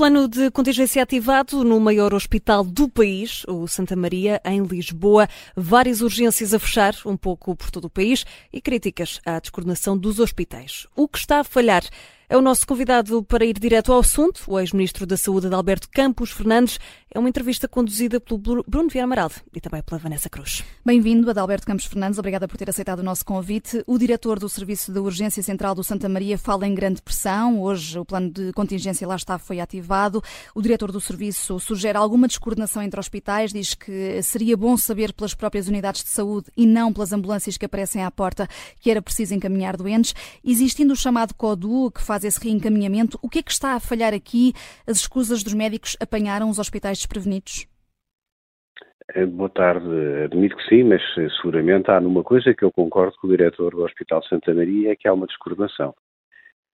Plano de contingência ativado no maior hospital do país, o Santa Maria, em Lisboa. Várias urgências a fechar, um pouco por todo o país, e críticas à descoordenação dos hospitais. O que está a falhar? É o nosso convidado para ir direto ao assunto, o ex-ministro da Saúde, Adalberto Campos Fernandes. É uma entrevista conduzida pelo Bruno Vieira Amaral e também pela Vanessa Cruz. Bem-vindo, Adalberto Campos Fernandes. Obrigada por ter aceitado o nosso convite. O diretor do Serviço de Urgência Central do Santa Maria fala em grande pressão. Hoje o plano de contingência lá está foi ativado. O diretor do serviço sugere alguma descoordenação entre hospitais, diz que seria bom saber pelas próprias unidades de saúde e não pelas ambulâncias que aparecem à porta que era preciso encaminhar doentes. Existindo o chamado CODU, que faz faz esse reencaminhamento. O que é que está a falhar aqui? As escusas dos médicos apanharam os hospitais desprevenidos? Eh, boa tarde. Admito que sim, mas eh, seguramente há numa coisa que eu concordo com o diretor do Hospital Santa Maria, é que há uma descoordenação.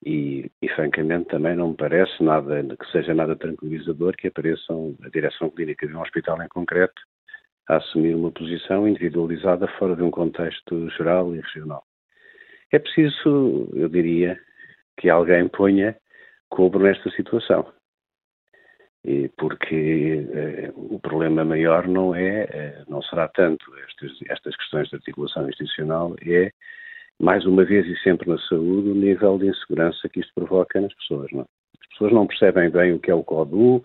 E, e, francamente também não me parece nada que seja nada tranquilizador que apareçam a direção clínica de um hospital em concreto a assumir uma posição individualizada fora de um contexto geral e regional. É preciso, eu diria, que alguém ponha cobro nesta situação. E porque eh, o problema maior não é, eh, não será tanto estas, estas questões de articulação institucional, é mais uma vez e sempre na saúde o nível de insegurança que isto provoca nas pessoas. Não? É? As pessoas não percebem bem o que é o CODU,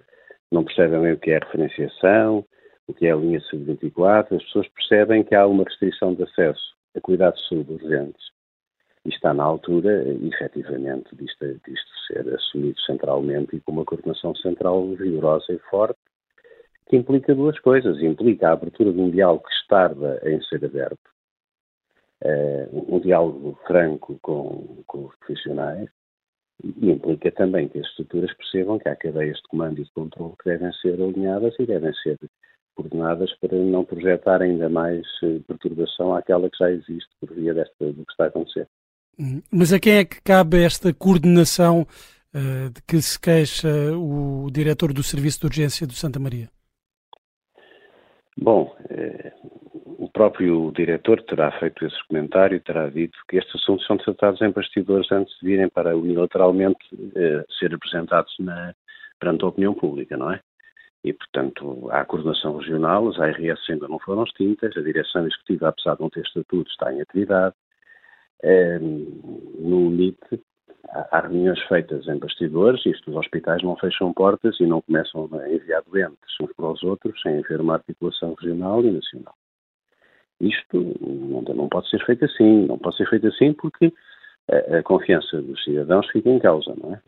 não percebem bem o que é a referenciação, o que é a linha sub-24, as pessoas percebem que há uma restrição de acesso a cuidados de saúde urgentes e está na altura, efetivamente, disto, disto ser assumido centralmente e com uma coordenação central rigorosa e forte, que implica duas coisas. Implica a abertura de um diálogo que tarda em ser aberto, uh, um diálogo franco com, com os profissionais, e implica também que as estruturas percebam que há cadeias de comando e de controle que devem ser alinhadas e devem ser coordenadas para não projetar ainda mais eh, perturbação àquela que já existe por via desta, do que está a acontecer. Uhum. Mas a quem é que cabe esta coordenação uh, de que se queixa o diretor do Serviço de Urgência do Santa Maria? Bom, eh, o próprio diretor terá feito esse comentário e terá dito que estes assuntos são tratados em bastidores antes de virem para unilateralmente eh, ser apresentados na, perante a opinião pública, não é? E, portanto, há a coordenação regional, as ARS ainda não foram extintas, a direção executiva, apesar de não ter estatuto, está em atividade, no limite, há reuniões feitas em bastidores, isto os hospitais não fecham portas e não começam a enviar doentes uns para os outros sem haver uma articulação regional e nacional. Isto não, não pode ser feito assim, não pode ser feito assim porque a, a confiança dos cidadãos fica em causa, não é?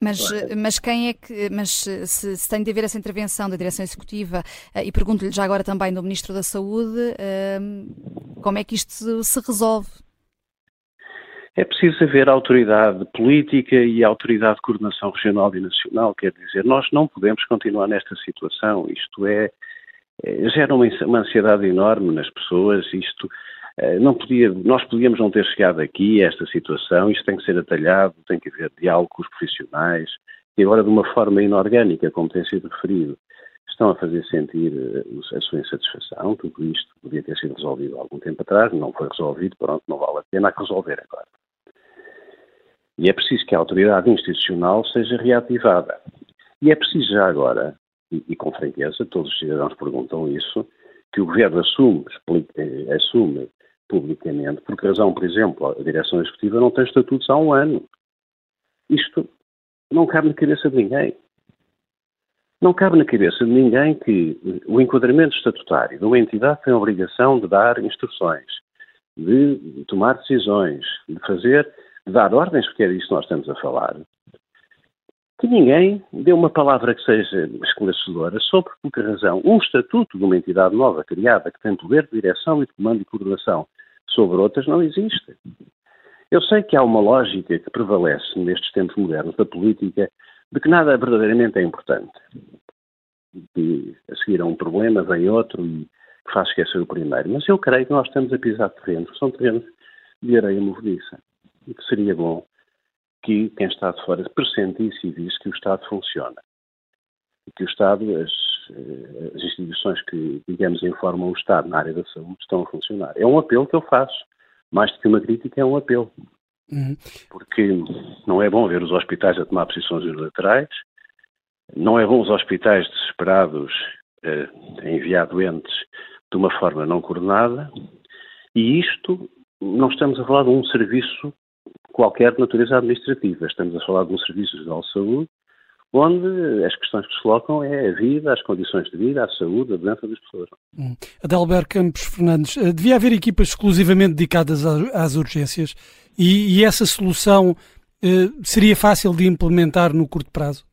Mas, mas quem é que, mas se, se, tem de haver essa intervenção da direção executiva eh, e pergunto-lhe já agora também do Ministro da Saúde, eh, como é que isto se resolve? É preciso haver autoridade política e autoridade de coordenação regional e nacional, quer dizer, nós não podemos continuar nesta situação, isto é, é gera uma, ansiedade enorme nas pessoas, isto é, não podia, nós podíamos não ter chegado aqui a esta situação, isto tem que ser atalhado, tem que haver diálogo com os profissionais, e agora de uma forma inorgânica, como tem sido referido, estão a fazer sentir eh, a sua insatisfação, tudo isto podia ter sido resolvido há algum tempo atrás, não foi resolvido, pronto, não vale a pena resolver agora. E é preciso que a autoridade institucional seja reativada. E é preciso já agora, e, e com franqueza, todos os cidadãos perguntam isso, que o Governo assume, explique, eh, assume publicamente, por que razão, por exemplo, a direção executiva não tem estatutos há um ano. Isto não cabe na cabeça de ninguém. Não cabe na cabeça de ninguém que o enquadramento estatutário de uma entidade tem a obrigação de dar instruções, de tomar decisões, de fazer dar ordens, porque é disso que nós estamos a falar, que ninguém deu uma palavra que seja esclarecedora sobre por que razão um estatuto de uma entidade nova criada que tem poder de direção e de comando e coordenação sobre outras não existe. Eu sei que há uma lógica que prevalece nestes tempos modernos da política de que nada verdadeiramente é importante. Que a seguir a um problema vem outro e faz esquecer o primeiro. Mas eu creio que nós estamos a pisar terrenos que são terrenos de areia movediça e que seria bom que quem está de fora pressentisse e visse que o Estado funciona. E que o Estado, as as instituições que, digamos, informam o Estado na área da saúde estão a funcionar. É um apelo que eu faço. Mais do que uma crítica, é um apelo. Uhum. Porque não é bom ver os hospitais a tomar posições unilaterais, não é bom os hospitais desesperados eh, a enviar doentes de uma forma não coordenada, e isto não estamos a falar de um serviço qualquer de natureza administrativa, estamos a falar de um serviço geral de saúde onde as questões que se colocam é a vida, as condições de vida, a saúde, a doença das pessoas. Hum. Adalberto Campos Fernandes, eh, devia haver equipas exclusivamente dedicadas às urgências e, e essa solução eh, seria fácil de implementar no curto prazo?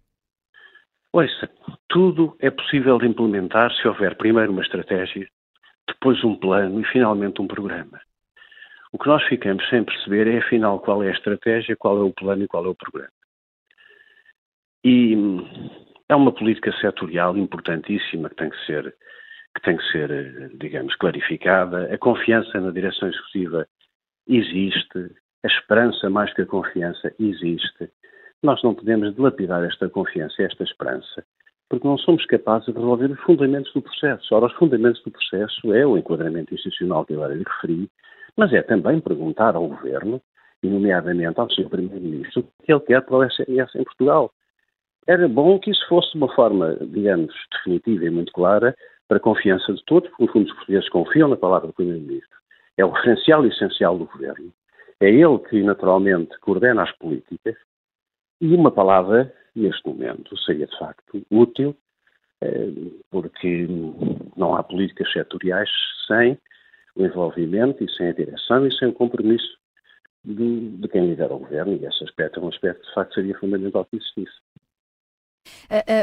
Ouça, tudo é possível de implementar se houver primeiro uma estratégia, depois um plano e finalmente um programa. O que nós ficamos sem perceber é afinal qual é a estratégia, qual é o plano e qual é o programa. E é uma política setorial importantíssima que tem que ser, que tem que ser, digamos, clarificada. A confiança na direção executiva existe, a esperança mais que a confiança existe. Nós não podemos dilapidar esta confiança, esta esperança, porque não somos capazes de resolver os fundamentos do processo. Ora, os fundamentos do processo é o enquadramento institucional que agora lhe referi, mas é também perguntar ao Governo, e nomeadamente ao Sr. Primeiro-Ministro, o que ele quer para o SNS em Portugal era bom que isso fosse de uma forma, digamos, definitiva e muito clara para a confiança de todos, porque no fundo os portugueses confiam na palavra do Primeiro-Ministro. É o referencial essencial do Governo. É ele que, naturalmente, coordena as políticas e uma palavra, neste momento, seria de facto útil, eh, porque não há políticas setoriais sem o envolvimento e sem a direção e sem o compromisso de, de quem lidera o governo, e esse aspecto é um aspecto que de facto seria fundamental que existisse.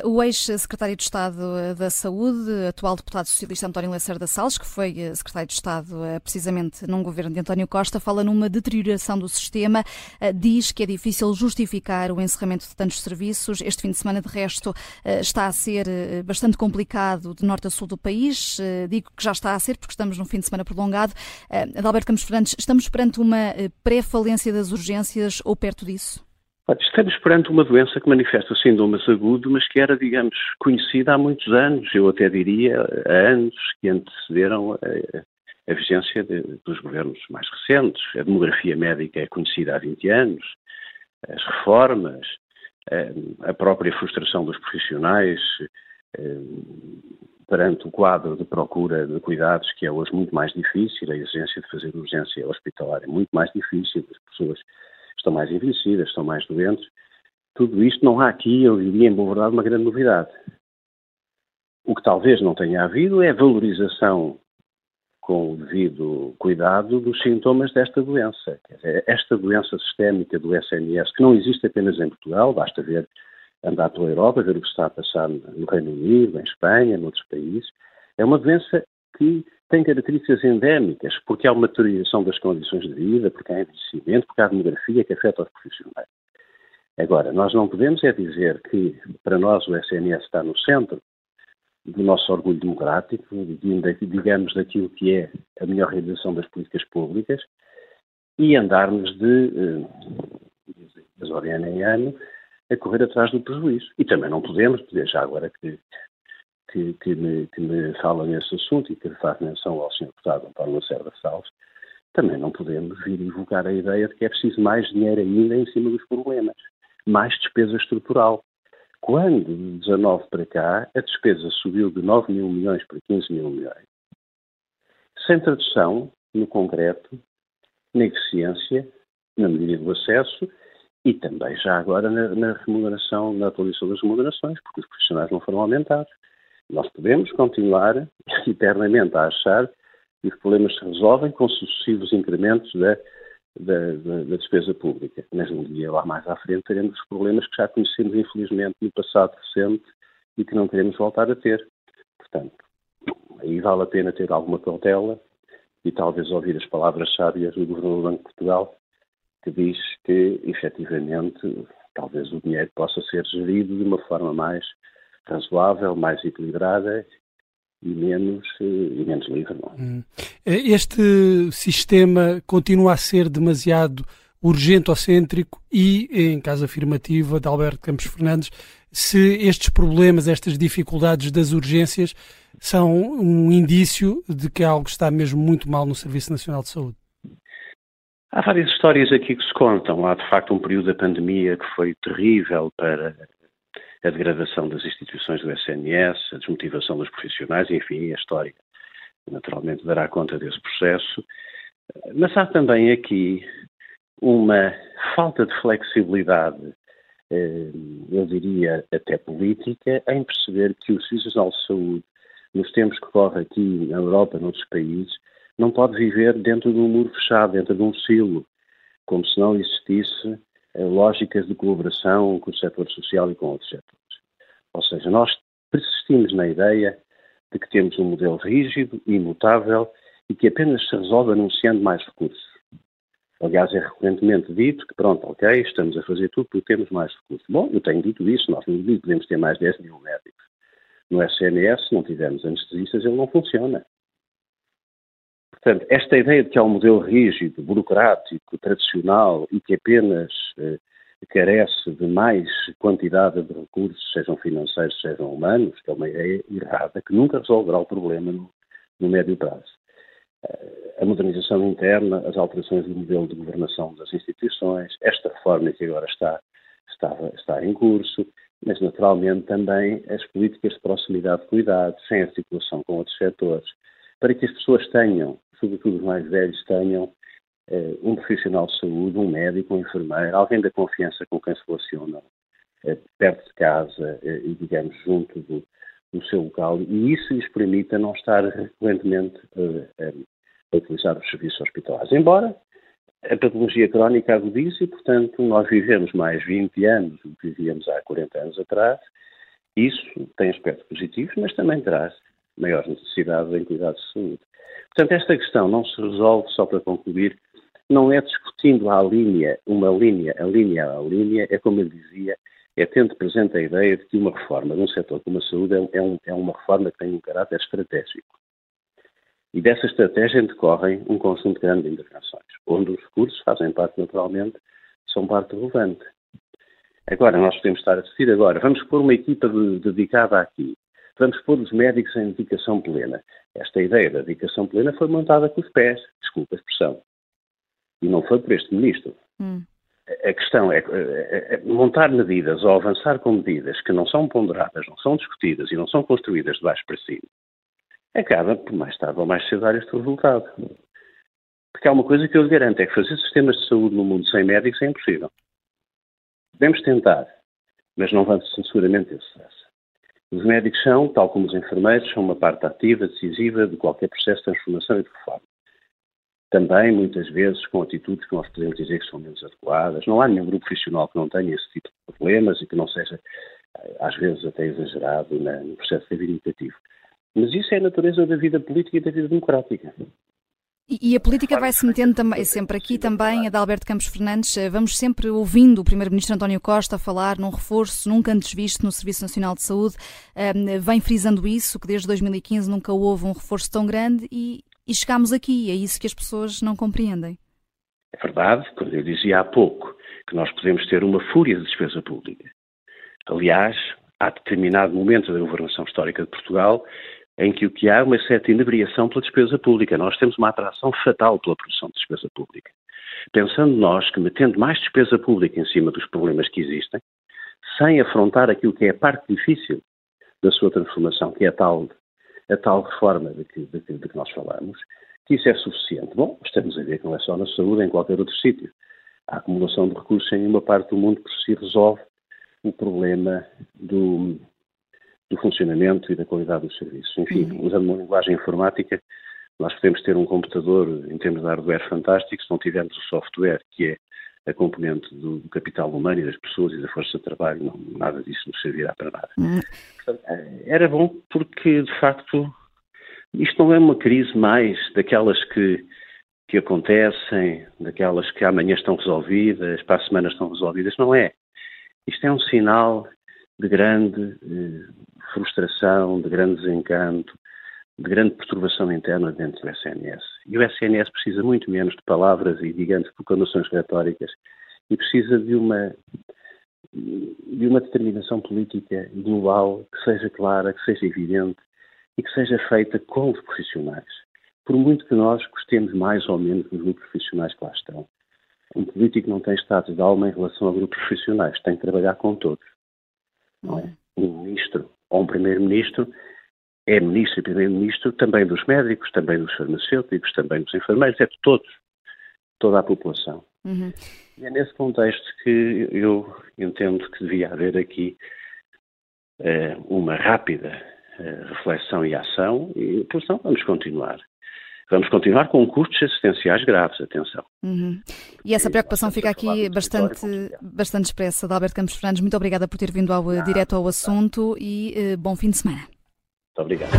O ex-secretário de Estado eh, da Saúde, atual deputado socialista António Lacerda Salles, que foi eh, secretário de Estado eh, precisamente num governo de António Costa, fala numa deterioração do sistema, diz que é difícil justificar o encerramento de tantos serviços. Este fim de semana, de resto, está a ser bastante complicado de norte a sul do país. Digo que já está a ser porque estamos num fim de semana prolongado. Adalberto Campos Fernandes, estamos perante uma pré-falência das urgências ou perto disso? Estamos perante uma doença que manifesta sintomas agudos, mas que era, digamos, conhecida há muitos anos, eu até diria há anos que antecederam a, a vigência de, dos governos mais recentes. A demografia médica é conhecida há 20 anos, as reformas, a, própria frustração dos profissionais perante o quadro de procura de cuidados, que é hoje muito mais difícil, a exigência de fazer urgência hospitalar é muito mais difícil, as pessoas estão mais envelhecidas, estão mais doentes. Tudo isto não há aqui, eu diria, em boa verdade, uma grande novidade. O que talvez não tenha havido é a valorização com o devido cuidado dos sintomas desta doença. Esta doença sistémica do SNS, que não existe apenas em Portugal, basta ver, andar pela Europa, ver o que está a passar no Reino Unido, em Espanha, noutros países, é uma doença que tem características endémicas, porque há uma deterioração das condições de vida, porque há envelhecimento, porque há demografia que afeta os profissionais. Agora, nós não podemos é dizer que para nós o SNS está no centro do nosso orgulho democrático, digamos daquilo que é a melhor realização das políticas públicas, e andarmos de, eh, de ano em ano, a correr atrás do prejuízo. E também não podemos, já agora que que, que, me, que me fala nesse assunto e que faz menção ao Sr. Deputado António Lacerda Salles, também não podemos vir invocar a ideia de que é preciso mais dinheiro ainda em cima dos problemas, mais despesa estrutural. Quando, de 19 para cá, a despesa subiu de 9 mil milhões para 15 mil milhões, sem tradução, no concreto, na eficiência, na medida do acesso e também já agora na, na remuneração, na atualização das remunerações, porque os profissionais não foram aumentados. Nós podemos continuar eternamente a achar que os problemas se resolvem com sucessivos incrementos da, da, da, da, despesa pública. Mas um dia lá mais à frente teremos os problemas que já conhecemos, infelizmente, no passado recente e que não queremos voltar a ter. Portanto, aí vale a pena ter alguma cautela e talvez ouvir as palavras sábias do Governador do Banco de Portugal, que diz que, efetivamente, talvez o dinheiro possa ser gerido de uma forma mais razoável, mais equilibrada e menos, eh, e menos livre. Não? É? Hum. Este sistema continua a ser demasiado urgente ou cêntrico e, em caso afirmativa de Alberto Campos Fernandes, se estes problemas, estas dificuldades das urgências são um indício de que algo está mesmo muito mal no Serviço Nacional de Saúde. Há várias histórias aqui que se contam. Há, de facto, um período da pandemia que foi terrível para a degradação das instituições do SNS, a desmotivação dos profissionais, enfim, a história naturalmente dará conta desse processo. Mas há também aqui uma falta de flexibilidade, eh, eu diria até política, em perceber que o Serviço de Saúde, nos tempos que corre aqui na Europa, noutros países, não pode viver dentro de um muro fechado, dentro de um silo, como se não existisse lógicas de colaboração com o setor social e com outros setores. Ou seja, nós persistimos na ideia de que temos um modelo rígido, imutável e que apenas se resolve anunciando mais recursos. Aliás, é recorrentemente dito que, pronto, ok, estamos a fazer tudo porque temos mais recursos. Bom, eu tenho dito isso, nós não podemos ter mais 10 mil médicos. No SNS, se não tivermos anestesistas, ele não funciona. Portanto, esta ideia de que há um modelo rígido, burocrático, tradicional e que apenas eh, carece de mais quantidade de recursos, sejam financeiros, sejam humanos, que é uma ideia errada, que nunca resolverá o problema no, no médio prazo. Eh, a modernização interna, as alterações do modelo de governação das instituições, esta reforma que agora está, está, está em curso, mas naturalmente também as políticas de proximidade de cuidado, sem articulação com outros setores, para que as pessoas tenham, sobretudo os mais velhos, tenham eh, um profissional de saúde, um médico, um enfermeiro, alguém da confiança com quem se relacionam, eh, perto de casa eh, e, digamos, junto do, do, seu local, e isso lhes permita não estar recorrentemente a utilizar os serviços hospitalares. Embora a patologia crónica agudize e, portanto, nós vivemos mais 20 anos do que vivíamos há 40 anos atrás. Isso tem aspectos positivos, mas também traz maior necessidade em cuidados de saúde. Portanto, esta questão não se resolve, só para concluir, não é discutindo a linha, uma linha, a linha a linha, é como eu dizia, é tendo presente a ideia de que uma reforma de um setor como a saúde é, um, é uma reforma que tem um caráter estratégico. E dessa estratégia decorrem um conjunto grande de intervenções, onde os recursos fazem parte, naturalmente, são parte relevante. Agora, nós podemos estar a discutir agora, vamos pôr uma equipa de, dedicada aqui, vamos pôr os médicos em dedicação plena. Esta ideia da dedicação plena foi montada com os pés, desculpa a expressão. E não foi por este ministro. Hum. A questão é, é, é, montar medidas ou avançar com medidas que não são ponderadas, não são discutidas e não são construídas de baixo para cima, acaba por mais tarde ou mais cedo dar este resultado. Porque há uma coisa que eu lhe garanto, é que fazer sistemas de saúde no mundo sem médicos é impossível. Podemos tentar, mas não vamos seguramente ter sucesso. Os médicos são, tal como os enfermeiros, são uma parte ativa, decisiva de qualquer processo de transformação e de reforma também muitas vezes com atitudes que nós podemos dizer que são menos adequadas. Não há nenhum grupo profissional que não tenha esse tipo de problemas e que não seja, eh, às vezes, até exagerado no processo reivindicativo. Mas isso é a natureza da vida política e da vida democrática. E a política vai se metendo também, sempre aqui também, a de Alberto Campos Fernandes, eh, vamos sempre ouvindo o Primeiro-Ministro António Costa falar num reforço nunca antes visto no Serviço Nacional de Saúde, eh, vem frisando isso, que desde 2015 nunca houve um reforço tão grande e, e chegámos aqui. É isso que as pessoas não compreendem. É verdade, quando eu dizia há pouco que nós podemos ter uma fúria de despesa pública. Aliás, há determinado momento da governação histórica de Portugal em que o que há é uma certa inebriação pela despesa pública. Nós temos uma atração fatal pela produção de despesa pública. Pensando nós que metendo mais despesa pública em cima dos problemas que existem, sem afrontar aquilo que é a parte difícil da sua transformação, que é a tal a tal reforma de que, de, de que nós falamos, que isso é suficiente. Bom, estamos a ver que não é só na saúde, é em qualquer outro sítio. A acumulação de recursos em uma parte do mundo por si resolve o problema do, do funcionamento e da qualidade dos serviços. Enfim, uhum. usando uma linguagem informática, nós podemos ter um computador em termos de hardware fantástico se não tivermos o software, que é a componente do, do, capital humano e das pessoas e da força de trabalho, não, nada disso nos servirá para nada. Hum. Portanto, eh, era bom porque, de facto, isto não é uma crise mais daquelas que, que acontecem, daquelas que amanhã estão resolvidas, para a semana estão resolvidas, não é. Isto é um sinal de grande eh, frustração, de grande desencanto, de grande perturbação interna dentro do SNS. E o SNS precisa muito menos de palavras e, digamos, proclamações retóricas e precisa de uma, de uma determinação política global que seja clara, que seja evidente e que seja feita com os profissionais. Por muito que nós gostemos mais ou menos dos grupos profissionais que lá estão, um político não tem status de alma em relação a grupos profissionais, tem que trabalhar com todos. Não é? Um ministro ou um primeiro-ministro é ministro e primeiro-ministro também dos médicos, também dos farmacêuticos, também dos enfermeiros, é de todos, toda a população. Uhum. E é nesse contexto que eu entendo que devia haver aqui eh, uma rápida eh, reflexão e ação, e por isso vamos continuar. Vamos continuar com custos assistenciais graves, atenção. Uhum. E essa preocupação fica aqui bastante, bastante expressa. De Alberto Campos Fernandes, muito obrigada por ter vindo ao, Não, direto ao assunto e uh, bom fim de semana. Muito obrigado.